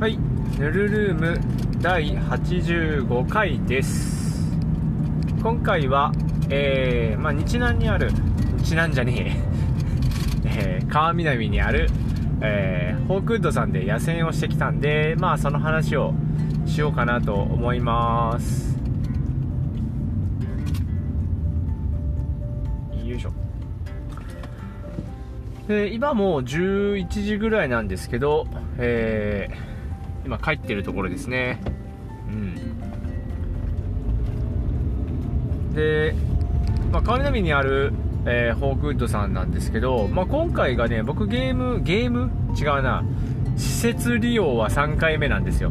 はい、ヌルルーム第85回です。今回は、えー、まあ、日南にある、日南じゃねえ、えー、川南にある、えー、ホークウッドさんで野戦をしてきたんで、まあ、その話をしようかなと思います。よいしょ。で今もう11時ぐらいなんですけど、えー今帰ってるところですね。うん。で、まあ、川南にある、えーホークウッドさんなんですけど、まあ、今回がね僕ゲームゲーム？違うな。施設利用は3回目なんですよ。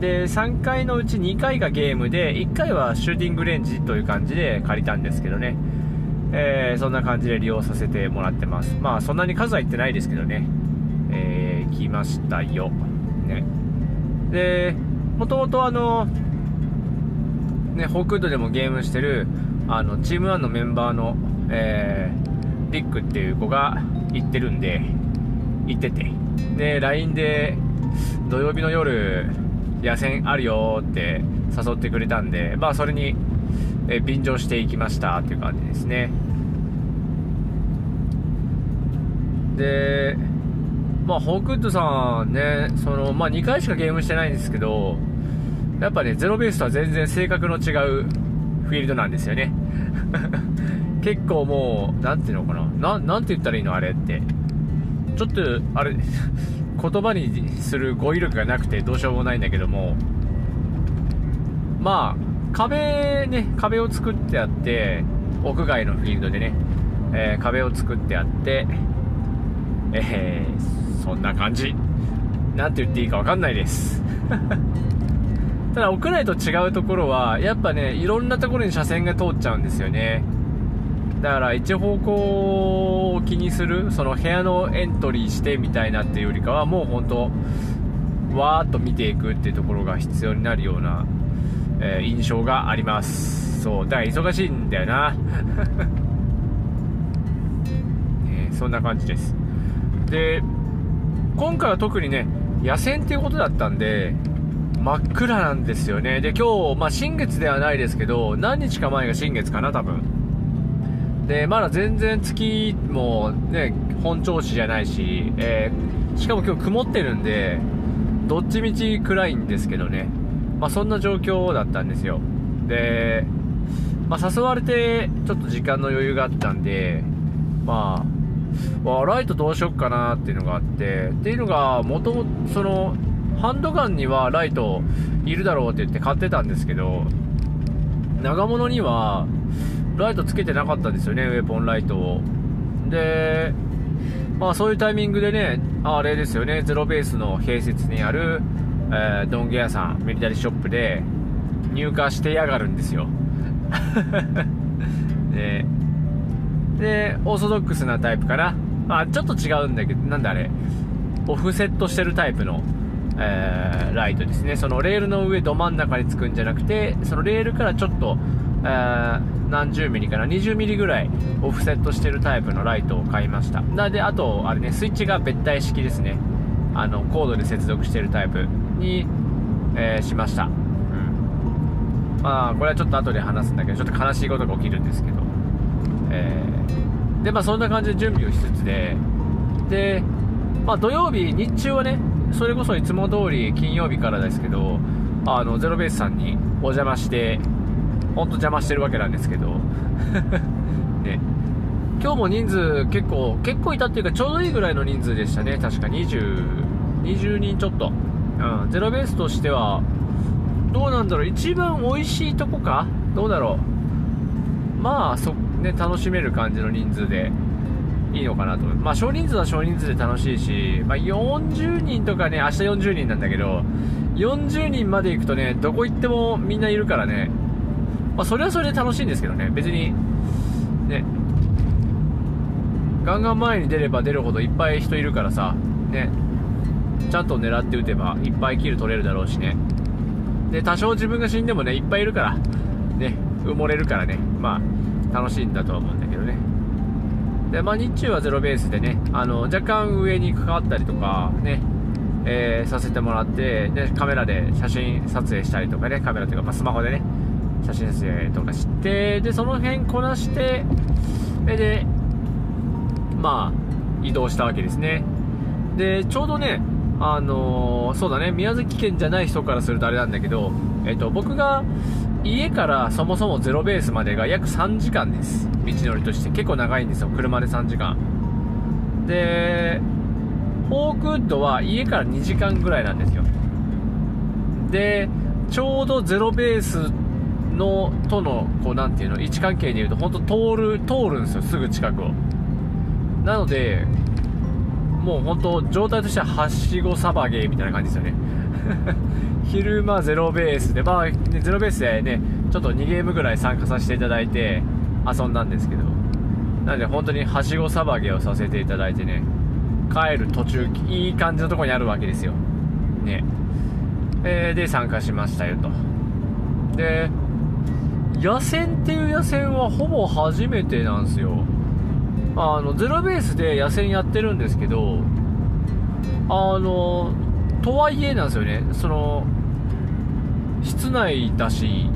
で3回のうち2回がゲームで1回はシューティングレンジという感じで借りたんですけどね。えーそんな感じで利用させてもらってます。まあそんなに数は行ってないですけどね。えー来ましたよ。でもともとあのねホークウッドでもゲームしてるあのチーム1のメンバーのえーリックっていう子が行ってるんで行ってて。で LINE で土曜日の夜野戦あるよって誘ってくれたんでまあそれにえー便乗していきましたっていう感じですね。でまあホークッドさんねその、まあ、2回しかゲームしてないんですけどやっぱねゼロベースとは全然性格の違うフィールドなんですよね。結構もうなんていうのかな。ななんて言ったらいいのあれって。ちょっとあれ言葉にする語彙力がなくてどうしようもないんだけども。まあ壁ね壁を作ってあって屋外のフィールドでね、えー壁を作ってあってえーそんな感じ。なんて言っていいか分かんないです。ただ屋内と違うところはやっぱねいろんなところに車線が通っちゃうんですよね。だから一方向を気にするその部屋のエントリーしてみたいなっていうよりかはもう本当わーっと見ていくっていうところが必要になるような、えー印象があります。そうだから忙しいんだよな、ねそんな感じです。で今回は特にね野戦っていうことだったんで真っ暗なんですよね。で今日、まあ、新月ではないですけど何日か前が新月かな多分。でまだ全然月もね本調子じゃないし、えーしかも今日曇ってるんでどっちみち暗いんですけどね。まあそんな状況だったんですよ。で、まあ、誘われてちょっと時間の余裕があったんでまあわライトどうしよっかなっていうのがあってっていうのが元々そのハンドガンにはライトいるだろうって言って買ってたんですけど長物にはライトつけてなかったんですよねウェポンライトを。でまあそういうタイミングでねあれですよねゼロベースの併設にある、えードンゲ屋さんミリタリーショップで入荷してやがるんですよ。で でオーソドックスなタイプかな、まあ、ちょっと違うんだけどなんだあれ。オフセットしてるタイプの、えーライトですね。そのレールの上ど真ん中につくんじゃなくてそのレールからちょっと、えー何十ミリかな。20ミリぐらいオフセットしてるタイプのライトを買いました。なであとあれねスイッチが別体式ですね。あのコードで接続してるタイプに、えーしました。うん。まあこれはちょっと後で話すんだけどちょっと悲しいことが起きるんですけど。えーでまあそんな感じで準備をしつつででまあ土曜日日中はねそれこそいつも通り金曜日からですけどあのゼロベースさんにお邪魔して本当邪魔してるわけなんですけど ね。今日も人数結構結構いたっていうかちょうどいいぐらいの人数でしたね。確か20 20人ちょっと、うん、ゼロベースとしてはどうなんだろう。一番美味しいとこか？どうだろう。まあそね楽しめる感じの人数でいいのかなと思まあ少人数は少人数で楽しいし、まあ、40人とかね明日40人なんだけど40人まで行くとねどこ行ってもみんないるからね。まあそれはそれで楽しいんですけどね。別にね。ガンガン前に出れば出るほどいっぱい人いるからさね。ちゃんと狙って撃てばいっぱいキル取れるだろうしね。で多少自分が死んでもねいっぱいいるからね。埋もれるからね。まあ楽しいんだとは思うんだけどね。でまあ日中はゼロベースでねあの若干上に関わったりとかねえー、させてもらってでカメラで写真撮影したりとかねカメラというか、まあ、スマホでね写真撮影とかしてでその辺こなしてでまあ移動したわけですね。でちょうどねあのー、そうだね宮崎県じゃない人からするとあれなんだけど、えっと、僕が家からそもそもゼロベースまでが約3時間です。道のりとして結構長いんですよ。車で3時間。でホークウッドは家から2時間ぐらいなんですよ。でちょうどゼロベースのとのこうなていうの位置関係でいうと本当通る通るんですよすぐ近くを。なのでもう本当状態としてははしごサバゲーみたいな感じですよね。昼間ゼロベースでまあ、ね、ゼロベースでねちょっと2ゲームぐらい参加させていただいて遊んだんですけど。なので本当にはしごサバゲーをさせていただいてね帰る途中いい感じのとこにあるわけですよ。ね。えー、で参加しましたよと。で野戦っていう野戦はほぼ初めてなんですよ。あのゼロベースで野戦やってるんですけどあのとはいえなんですよね。その室内だし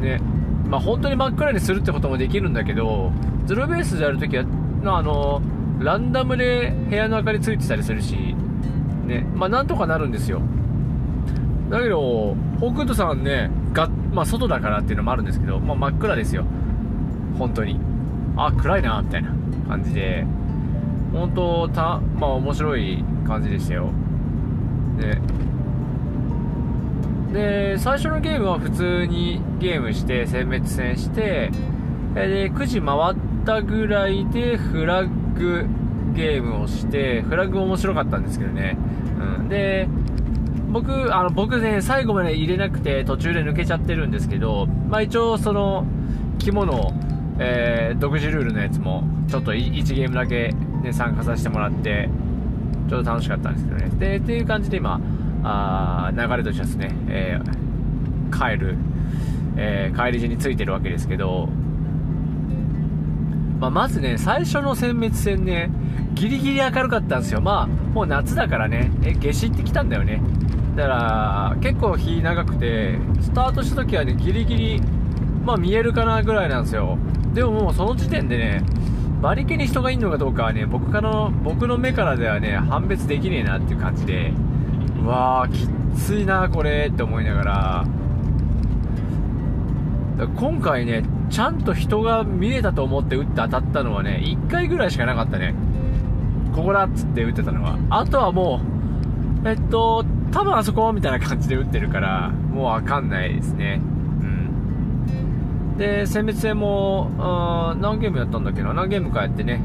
ねまあ本当に真っ暗にするってこともできるんだけどゼロベースでやるときはあのランダムで部屋の明かりついてたりするしねまあなんとかなるんですよ。だけどホークッドさんねが、まあ、外だからっていうのもあるんですけど、まあ、真っ暗ですよ。本当に。あ暗いなみたいな感じで。本当たまあ面白い感じでしたよ。でで最初のゲームは普通にゲームして殲滅戦してで9時回ったぐらいでフラッグゲームをしてフラッグ面白かったんですけどね、うん、で僕あの僕ね最後まで入れなくて途中で抜けちゃってるんですけどまあ一応その肝のえー、独自ルールのやつもちょっと1ゲームだけ、ね、参加させてもらってちょっと楽しかったんですけどね。でっていう感じで今あ流れとしてはですね、えー、帰る、えー、帰り地についてるわけですけど、まあ、まずね最初の殲滅戦ねギリギリ明るかったんですよ。まあもう夏だからねえ夏至ってきたんだよね。だから結構日長くてスタートした時はねギリギリまあ見えるかなぐらいなんですよ。でももうその時点でね、バリケに人がいるのかどうかはね、僕からの、僕の目からではね、判別できねえなっていう感じで、わー、きついな、これって思いながら、今回ね、ちゃんと人が見えたと思って打って当たったのはね、1回ぐらいしかなかったね。ここだっつって打ってたのは。あとはもう、えっと、多分あそこみたいな感じで打ってるから、もうわかんないですねうん。で、殲滅戦も、何ゲームやったんだっけな？何ゲームかやってね、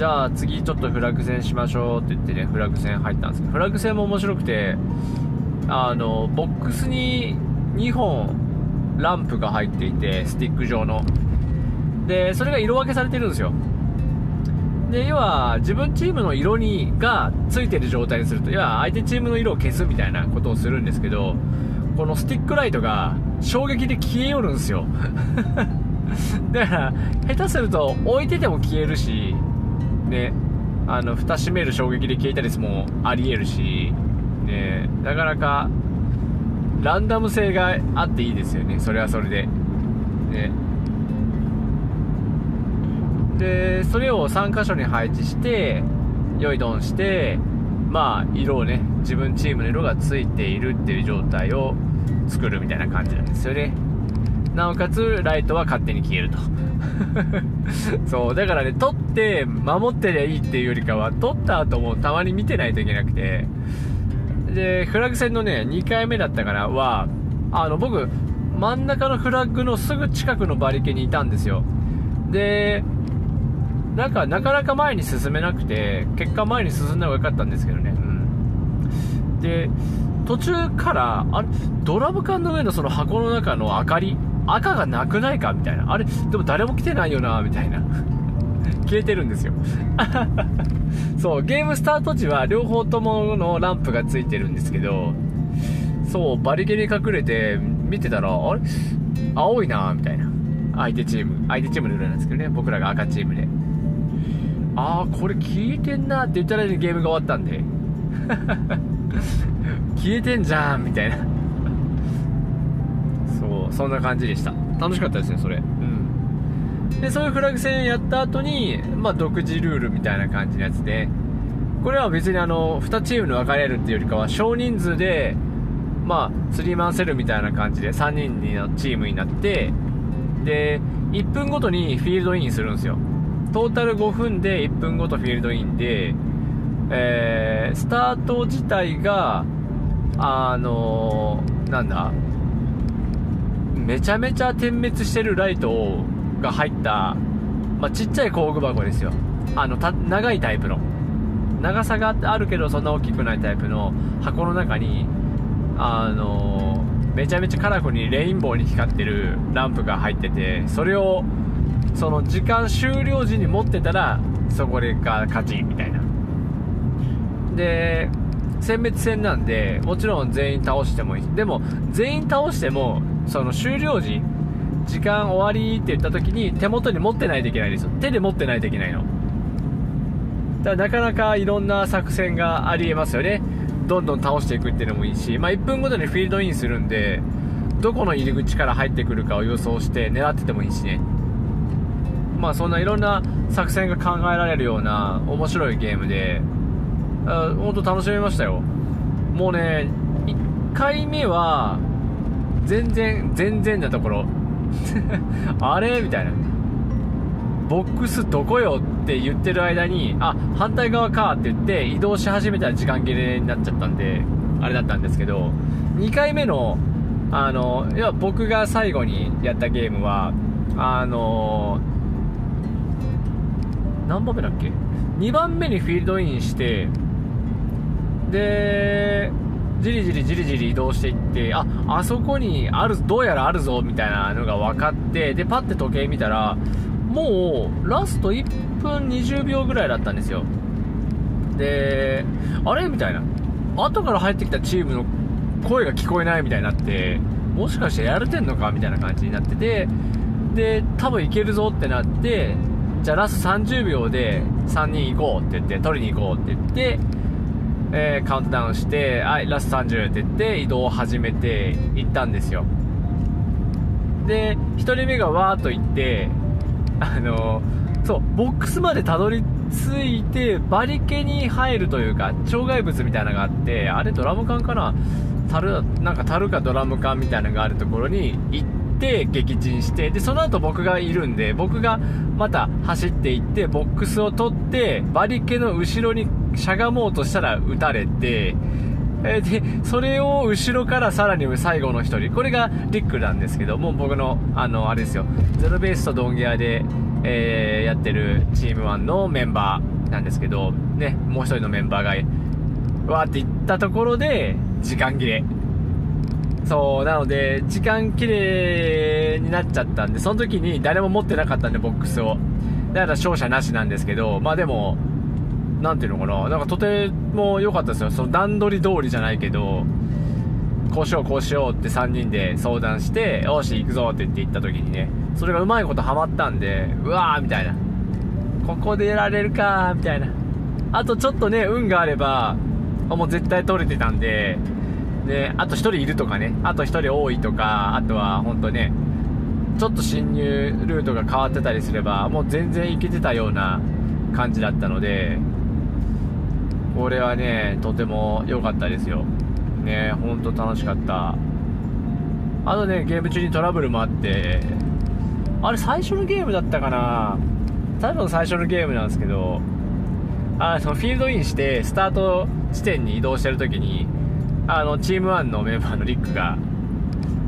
じゃあ次ちょっとフラグ戦しましょうって言ってね、フラグ戦入ったんですけど、フラグ戦も面白くて、あの、ボックスに2本ランプが入っていて、スティック状の。で、それが色分けされてるんですよ。で、要は、自分チームの色に、がついてる状態にすると、要は相手チームの色を消すみたいなことをするんですけど、このスティックライトが衝撃で消えよるんですよ だから下手すると置いてても消えるしねあの蓋閉める衝撃で消えたりもありえるしねなかなかランダム性があっていいですよね。それはそれで。ねでそれを3箇所に配置してよいどんしてまあ色をね自分チームの色がついているっていう状態を作るみたいな感じなんですよね。なおかつライトは勝手に消えると。そうだからね撮って守ってりゃいいっていうよりかは撮った後もたまに見てないといけなくて。でフラッグ戦のね2回目だったからはあの僕真ん中のフラッグのすぐ近くのバリケにいたんですよ。でなんかなかなか前に進めなくて結果前に進んだ方が良かったんですけどね、うん、で途中からあれドラム缶の上のその箱の中の明かり赤がなくないか？みたいな。あれでも誰も来てないよなみたいな。消えてるんですよ。そうゲームスタート時は両方とものランプがついてるんですけどそうバリケに隠れて見てたらあれ？青いなみたいな。相手チーム。相手チームの裏なんですけどね。僕らが赤チームで。ああこれ消えてんなって言ったらゲームが終わったんで。消えてんじゃんみたいな。そうそんな感じでした。楽しかったですねそれ。うん。でそういうフラグ戦やった後にまあ独自ルールみたいな感じのやつでこれは別にあの2チームに分かれるっていうよりかは少人数でまあスリーマンセルみたいな感じで3人のチームになってで1分ごとにフィールドインするんですよ。トータル5分で1分ごとフィールドインで、えー、スタート自体があのー、なんだめちゃめちゃ点滅してるライトが入った、まあ、ちっちゃい工具箱ですよ。あの長いタイプの。長さがあるけどそんな大きくないタイプの箱の中にあのめちゃめちゃカラフルにレインボーに光ってるランプが入っててそれをその時間終了時に持ってたらそこが勝ちみたいな。で殲滅戦なんでもちろん全員倒してもいい。でも全員倒してもその終了時時間終わりって言った時に手元に持ってないといけないですよ。手で持ってないといけないの。だからなかなかいろんな作戦がありえますよね。どんどん倒していくっていうのもいいし、まあ、1分ごとにフィールドインするんでどこの入り口から入ってくるかを予想して狙っててもいいしね。まあそんないろんな作戦が考えられるような面白いゲームで本当楽しみましたよ。もうね1回目は全然全然なところ。あれ？みたいな。ボックスどこよ？って言ってる間にあ反対側かって言って移動し始めたら時間切れになっちゃったんであれだったんですけど2回目のあのいや僕が最後にやったゲームはあの何番目だっけ？2番目にフィールドインしてでじりじりじりじり移動していってああそこにあるどうやらあるぞみたいなのが分かってでパッて時計見たらもうラスト1分20秒ぐらいだったんですよ。であれ？みたいな。後から入ってきたチームの声が聞こえないみたいになってもしかしてやれてんのか？みたいな感じになっててで多分いけるぞってなってじゃあラスト30秒で3人行こうって言って取りに行こうって言ってえー、カウントダウンして、はい、ラスト30って言って移動を始めて行ったんですよ。で、1人目がわーっと行って、あのー、そう、ボックスまでたどり着いて、バリケに入るというか、障害物みたいなのがあって、あれドラム缶かな？樽、なんか樽かドラム缶みたいなのがあるところに行って、撃沈して、で、その後僕がいるんで、僕がまた走っていって、ボックスを取って、バリケの後ろにしゃがもうとしたら撃たれて、えで、それを後ろからさらに最後の1人、これがリックなんですけども、僕の、あの、あれですよ、ゼロベースとドンギアで、えー、やってるチーム1のメンバーなんですけど、ね、もう1人のメンバーが、わーって行ったところで、時間切れ。そう、なので、時間切れになっちゃったんで、その時に誰も持ってなかったんで、ボックスを。だから勝者なしなんですけど、まあでも、なんていうのかな、なんかとても良かったですよ。その段取り通りじゃないけど、こうしようこうしようって3人で相談して、よし行くぞって言って行った時にね、それがうまいことハマったんで、うわーみたいな。ここでやられるかみたいな。あとちょっとね、運があれば、もう絶対取れてたんで、で、あと1人いるとかね、あと1人多いとか、あとは本当ね、ちょっと侵入ルートが変わってたりすれば、もう全然いけてたような感じだったので、これはね、とても良かったですよ。ね、ほんと楽しかった。あとね、ゲーム中にトラブルもあって、あれ最初のゲームだったかな多分最初のゲームなんですけど、あの、フィールドインして、スタート地点に移動してる時に、あの、チーム1のメンバーのリックが、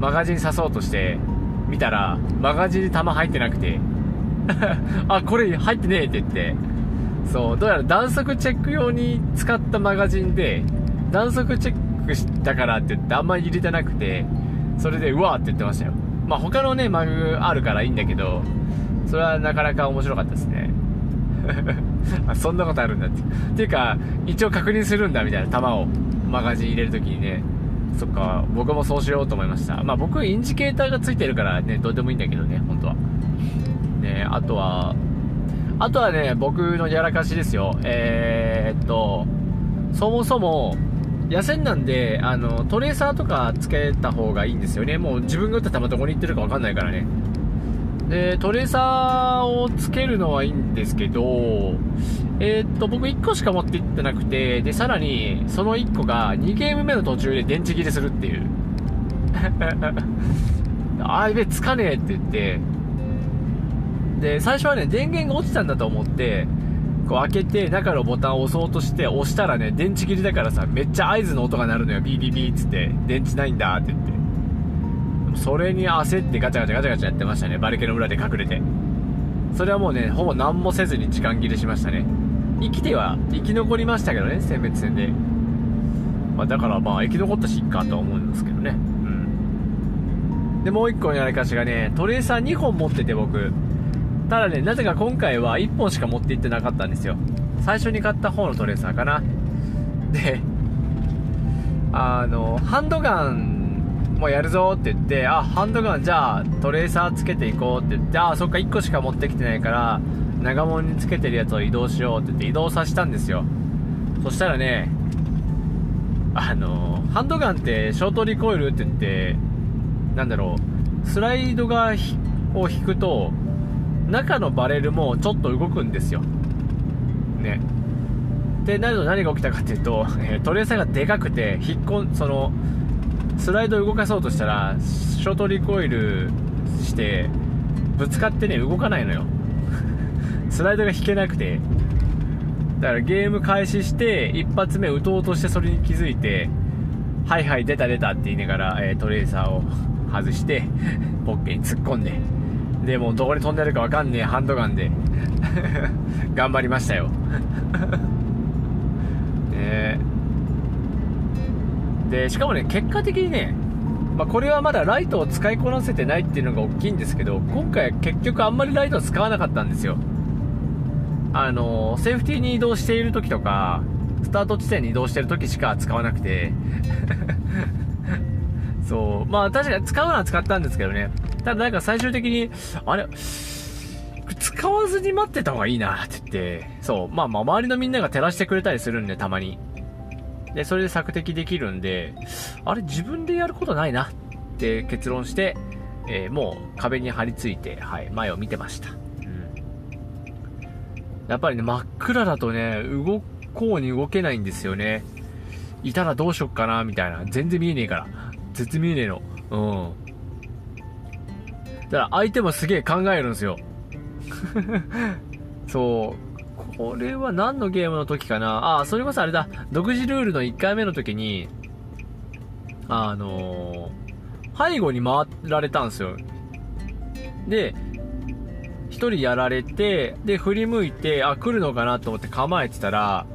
マガジン刺そうとして、見たら、マガジンに弾入ってなくて、あ、これ入ってねえって言って、そう、どうやら弾速チェック用に使ったマガジンで、弾速チェックしたからって言ってあんまり入れてなくて、それでうわーって言ってましたよ。まあ他のね、マグあるからいいんだけど、それはなかなか面白かったですね。そんなことあるんだって。っていうか、一応確認するんだみたいな弾をマガジン入れるときにね。そっか、僕もそうしようと思いました。まあ僕インジケーターがついてるからね、どうでもいいんだけどね、本当は。ねあとは、あとはね、僕のやらかしですよ。えー、っと、そもそも野戦なんであのトレーサーとかつけた方がいいんですよね。もう自分が打った球どこに行ってるか分かんないからね。でトレーサーをつけるのはいいんですけどえー、っと僕1個しか持っていってなくてでさらにその1個が2ゲーム目の途中で電池切れするっていう。あいべつかねえって言ってで最初はね電源が落ちたんだと思ってこう開けて中のボタンを押そうとして押したらね電池切りだからさめっちゃ合図の音が鳴るのよ。ビービービーっつって電池ないんだって言って。それに焦ってガチャガチャガチャガチャやってましたね。バリケの裏で隠れて。それはもうねほぼ何もせずに時間切れしましたね。生きては生き残りましたけどね殲滅戦で、まあ、だからまあ生き残ったしいっかとは思うんですけどね。うん。でもう1個のやりかしがねトレーサー2本持ってて僕。ただねなぜか今回は1本しか持っていってなかったんですよ最初に買った方のトレーサーかなであのハンドガンもやるぞって言って、あ、ハンドガンじゃあトレーサーつけていこうって言って、あ、そっか1個しか持ってきてないから、長物につけてるやつを移動しようって言って移動させたんですよ。そしたらね、あの、ハンドガンってショートリコイルって言って、なんだろう、スライドがを引くと、中のバレルもちょっと動くんですよ。ね。で、なると何が起きたかっていうと、えトレーサーがでかくて、引っ込ん、その、スライドを動かそうとしたらショートリコイルしてぶつかってね動かないのよ スライドが引けなくてだからゲーム開始して一発目打とうとしてそれに気づいてはいはい出た出たって言いながら、えー、トレーサーを外してポッケに突っ込んででもどこに飛んでるか分かんねえハンドガンで。頑張りましたよ。ねでしかもね結果的にね、まあ、これはまだライトを使いこなせてないっていうのが大きいんですけど今回結局あんまりライトを使わなかったんですよ。あのセーフティーに移動している時とかスタート地点に移動してる時しか使わなくて。そう。まあ確かに使うのは使ったんですけどね。ただなんか最終的にあれ使わずに待ってた方がいいなって言ってそうまあまあ周りのみんなが照らしてくれたりするんでたまにで、それで索敵できるんで、あれ自分でやることないなって結論して、えー、もう壁に張り付いて、はい、前を見てました。うん。やっぱりね、真っ暗だとね、動こうに動けないんですよね。いたらどうしよっかな、みたいな。全然見えねえから。全然見えねえの。うん。だから相手もすげえ考えるんですよ。そう。これは何のゲームの時かな？あ、それこそあれだ。独自ルールの1回目の時に、あのー、背後に回られたんですよ。で、1人やられて、で、振り向いて、あ、来るのかなと思って構えてたら、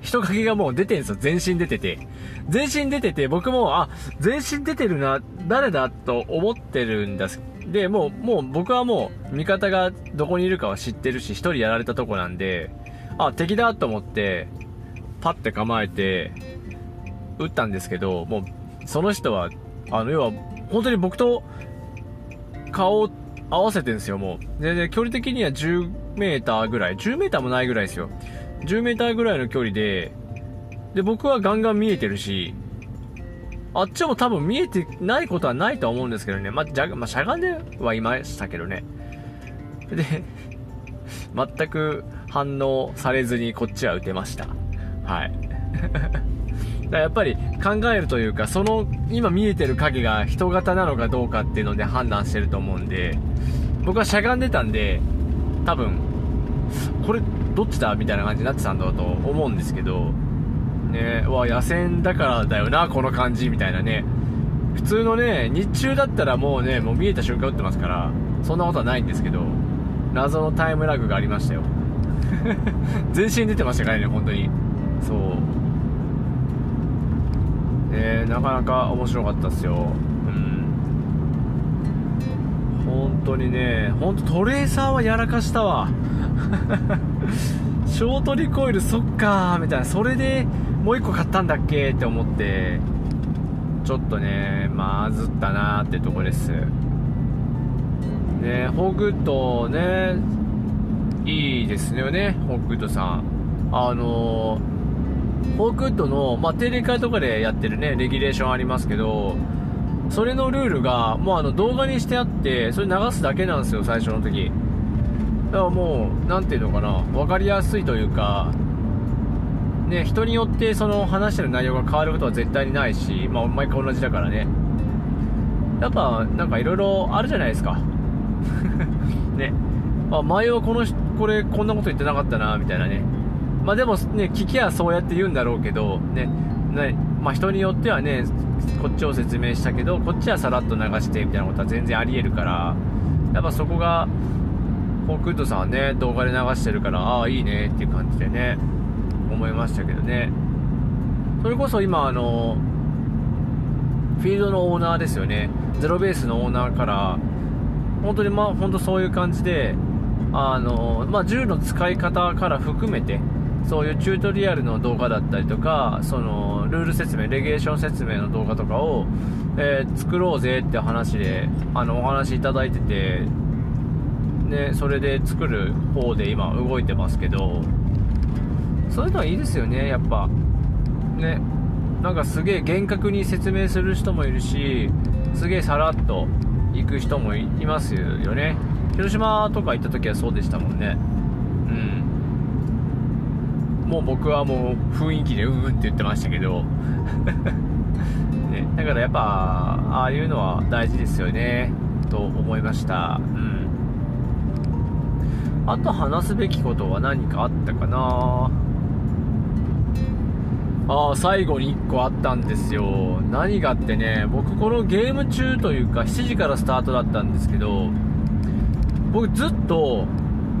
人影がもう出てんですよ。全身出てて。全身出てて、僕も、あ、全身出てるな、誰だと思ってるんですで、もう、もう僕はもう、味方がどこにいるかは知ってるし、一人やられたとこなんで、あ、敵だと思って、パッて構えて、撃ったんですけど、もう、その人は、あの、要は、本当に僕と、顔を合わせてるんですよ、もう。全然距離的には10メーターぐらい。10メーターもないぐらいですよ。10メーターぐらいの距離で、で、僕はガンガン見えてるし、あっちも多分見えてないことはないとは思うんですけどね。まあ、じゃ、まあ、しゃがんではいましたけどね。で、全く反応されずにこっちは打てました。はい。だやっぱり考えるというか、その今見えてる影が人型なのかどうかっていうので判断してると思うんで、僕はしゃがんでたんで、多分、これどっちだ？みたいな感じになってたんだと思うんですけど、ねわ野戦だからだよなこの感じみたいなね。普通のね日中だったらもうねもう見えた瞬間打ってますからそんなことはないんですけど謎のタイムラグがありましたよ。全身出てましたからね本当に。そう。ねなかなか面白かったっすよ。うん。本当にね本当トレーサーはやらかしたわ。ショートリコイルそっかーみたいな。それでもう1個買ったんだっけって思ってちょっとねまずったなーってとこですねホーグッドねいいですよねホーグッドさんあのフォークウッドの、まあ、定例会とかでやってるね、レギュレーションありますけど、それのルールが、もうあの動画にしてあって、それ流すだけなんですよ、最初の時。だからもう、なんていうのかな、分かりやすいというか、ね、人によってその話してる内容が変わることは絶対にないし、まあ、毎回同じだからね。やっぱ、なんかいろいろあるじゃないですか。ね。あ、前はこの、これ、こんなこと言ってなかったな、みたいなね。まあでもね、聞きゃそうやって言うんだろうけど、ね、ねまあ人によってはね、こっちを説明したけど、こっちはさらっと流してみたいなことは全然あり得るから、やっぱそこが、ホークウッドさんはね、動画で流してるから、ああ、いいねっていう感じでね、思いましたけどね。それこそ今、あの、フィールドのオーナーですよね。ゼロベースのオーナーから、本当にまあ、本当そういう感じで、あの、まあ、銃の使い方から含めて、そういうチュートリアルの動画だったりとか、その、ルール説明、レギュレーション説明の動画とかを、えー、作ろうぜって話で、あの、お話いただいてて、ね、それで作る方で今動いてますけど、そういうのはいいですよね、やっぱ。ね。なんかすげえ厳格に説明する人もいるし、すげえさらっと行く人もいますよね。広島とか行った時はそうでしたもんね。うん。もう僕はもう雰囲気でうんうんって言ってましたけど。ね、だからやっぱ、ああいうのは大事ですよね。と思いました。うん。あと話すべきことは何かあったかなああ、最後に1個あったんですよ。何があってね、僕このゲーム中というか7時からスタートだったんですけど、僕ずっと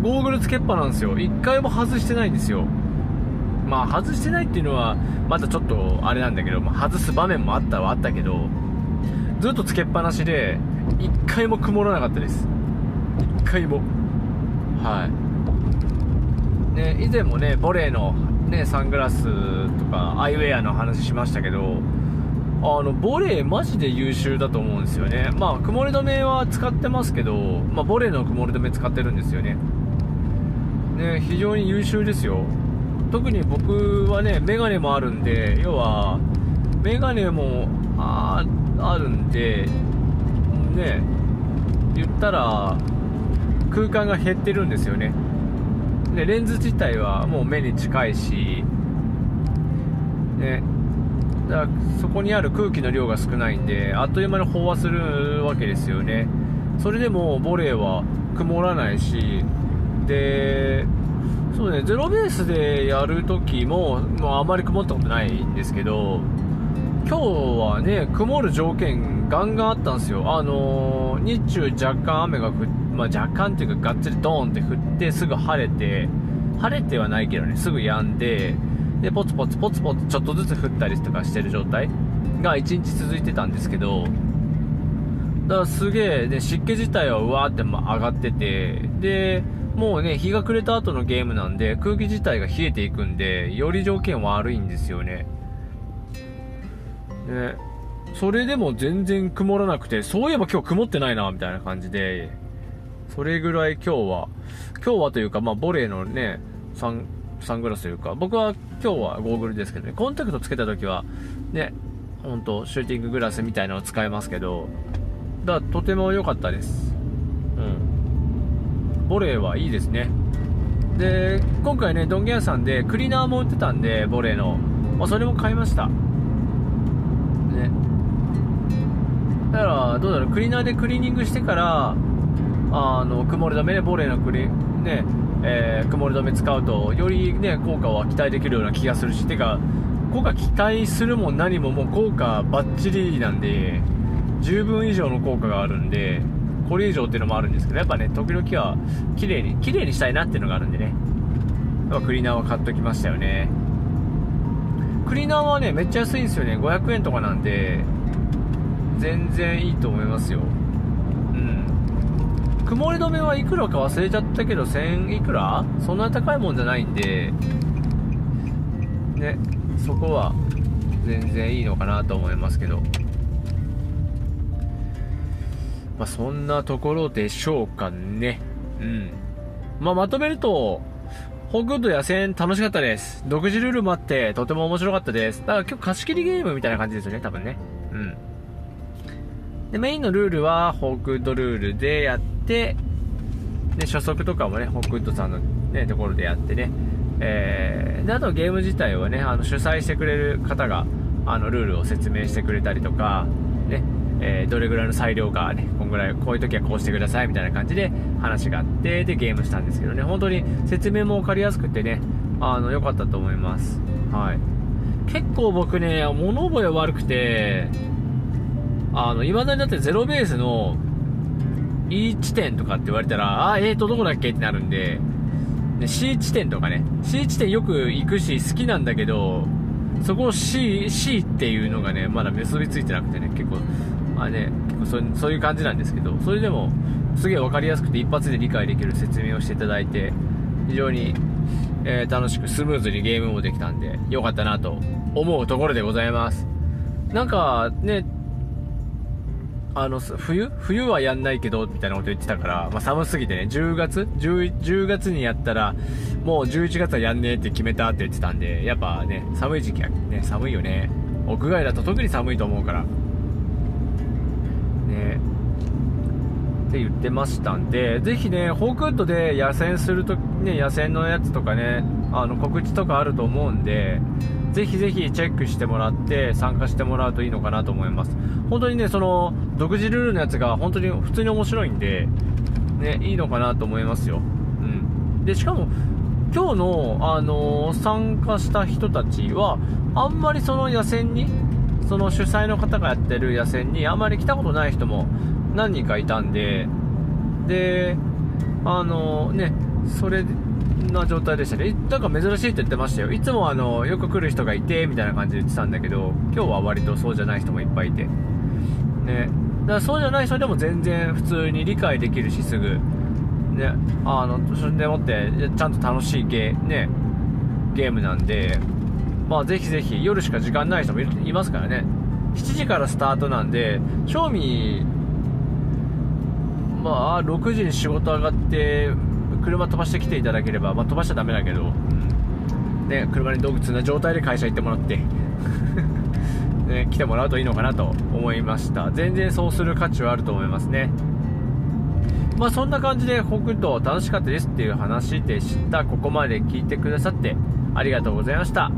ゴーグルつけっぱなんですよ。1回も外してないんですよ。まあ外してないっていうのは、またちょっとあれなんだけど、まあ、外す場面もあったはあったけど、ずっとつけっぱなしで、1回も曇らなかったです。1回も。はい。ね、以前もね、ボレーのね、サングラスとかアイウェアの話しましたけど、あの、ボレーマジで優秀だと思うんですよね。まあ、曇り止めは使ってますけど、まあ、ボレーの曇り止め使ってるんですよね。ね、非常に優秀ですよ。特に僕はね、メガネもあるんで、要は、メガネもああるんで、ね、言ったら、空間が減ってるんですよね。でレンズ自体はもう目に近いし、ね、だからそこにある空気の量が少ないんであっという間に飽和するわけですよね。それでもボレーは曇らないしでそうねゼロベースでやるときももうあまり曇ったことないんですけど今日はね曇る条件ガンガンあったんですよ。あのー、日中若干雨が降ってまあ、若干っていうかがっつりドーンって降ってすぐ晴れて晴れてはないけどねすぐ止んででポツポツポツポツちょっとずつ降ったりとかしてる状態が1日続いてたんですけどだからすげえ、ね、湿気自体はうわーって上がっててでもうね日が暮れた後のゲームなんで空気自体が冷えていくんでより条件悪いんですよね。ねそれでも全然曇らなくてそういえば今日曇ってないなみたいな感じでそれぐらい今日は、今日はというか、まあ、ボレーのね、サン、サングラスというか、僕は今日はゴーグルですけどね、コンタクトつけた時は、ね、ほんと、シューティンググラスみたいなのを使えますけど、だとても良かったです。うん。ボレーはいいですね。で、今回ね、ドンゲ屋さんでクリーナーも売ってたんで、ボレーの。まあ、それも買いました。ね。だから、どうだろう、クリーナーでクリーニングしてから、あの曇り止めでボレーのクリ、ねえー、曇り止め使うとより、ね、効果は期待できるような気がするしてか効果期待するも何ももう効果バッチリなんで十分以上の効果があるんでこれ以上っていうのもあるんですけどやっぱね時々は綺麗に綺麗にしたいなっていうのがあるんでね。やっぱクリーナーは買っときましたよね。クリーナーはねめっちゃ安いんですよね。500円とかなんで全然いいと思いますよ。曇り止めはいくらか忘れちゃったけど、1000いくら？そんな高いもんじゃないんで、ね、そこは全然いいのかなと思いますけど。まあ、そんなところでしょうかね。うん。まあ、まとめると、ホークウッド野戦楽しかったです。独自ルールもあって、とても面白かったです。だから今日貸し切りゲームみたいな感じですよね、多分ね。うん。で、メインのルールは、ホークドルールでやって、で、初速とかもね、ホークウッドさんのね、ところでやってね。えー、で、あとゲーム自体はね、あの、主催してくれる方が、あの、ルールを説明してくれたりとか、ね、えー、どれぐらいの裁量がね、こんぐらい、こういう時はこうしてくださいみたいな感じで話があって、で、ゲームしたんですけどね、本当に説明も分かりやすくてね、あの、良かったと思います。はい。結構僕ね、物覚え悪くて、あの、未だにだってゼロベースの E 地点とかって言われたら、あ、えーと、どこだっけってなるんで、で C 地点とかね、C 地点よく行くし好きなんだけど、そこを C、C っていうのがね、まだ結びついてなくてね、結構、まあね、結構そういう感じなんですけど、それでも、すげえ分かりやすくて一発で理解できる説明をしていただいて、非常に、えー、楽しくスムーズにゲームもできたんで、良かったなと思うところでございます。なんかね、あの、冬？冬はやんないけど、みたいなこと言ってたから、まあ、寒すぎてね、10月？10, ?10 月にやったら、もう11月はやんねえって決めたって言ってたんで、やっぱね、寒い時期はね、寒いよね。屋外だと特に寒いと思うから。ねって言ってましたんで、ぜひね、ホークウッドで野戦するとね、野戦のやつとかね、あの、告知とかあると思うんで、ぜひぜひチェックしてもらって参加してもらうといいのかなと思います。本当にね、その、独自ルールのやつが本当に普通に面白いんで、ね、いいのかなと思いますよ。うん。で、しかも、今日の、あのー、参加した人たちは、あんまりその野戦に、その主催の方がやってる野戦にあんまり来たことない人も何人かいたんで、で、あのー、ね、それな状態でしたね。なんか珍しいって言ってましたよ。いつもあの、よく来る人がいて、みたいな感じで言ってたんだけど、今日は割とそうじゃない人もいっぱいいて。ね。だからそうじゃない人でも全然普通に理解できるし、すぐ。ね。あの、それでもって、ちゃんと楽しいゲー、ね、ゲームなんで、まあぜひぜひ、夜しか時間ない人もいますからね。7時からスタートなんで、正味、まあ、6時に仕事上がって、車飛ばしてきていただければ、まあ、飛ばしちゃダメだけど、ね、車に道具積んだ状態で会社行ってもらってね、来てもらうといいのかなと思いました。全然そうする価値はあると思いますね。まあそんな感じで北斗楽しかったですっていう話でした。ここまで聞いてくださってありがとうございました。